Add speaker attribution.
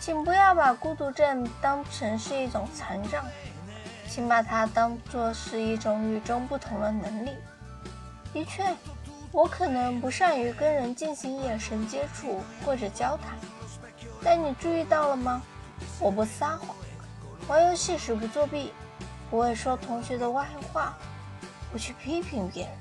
Speaker 1: 请不要把孤独症当成是一种残障请把它当作是一种与众不同的能力。的确我可能不善于跟人进行眼神接触或者交谈但你注意到了吗？我不撒谎玩游戏时不作弊不会说同学的坏话不去批评别人。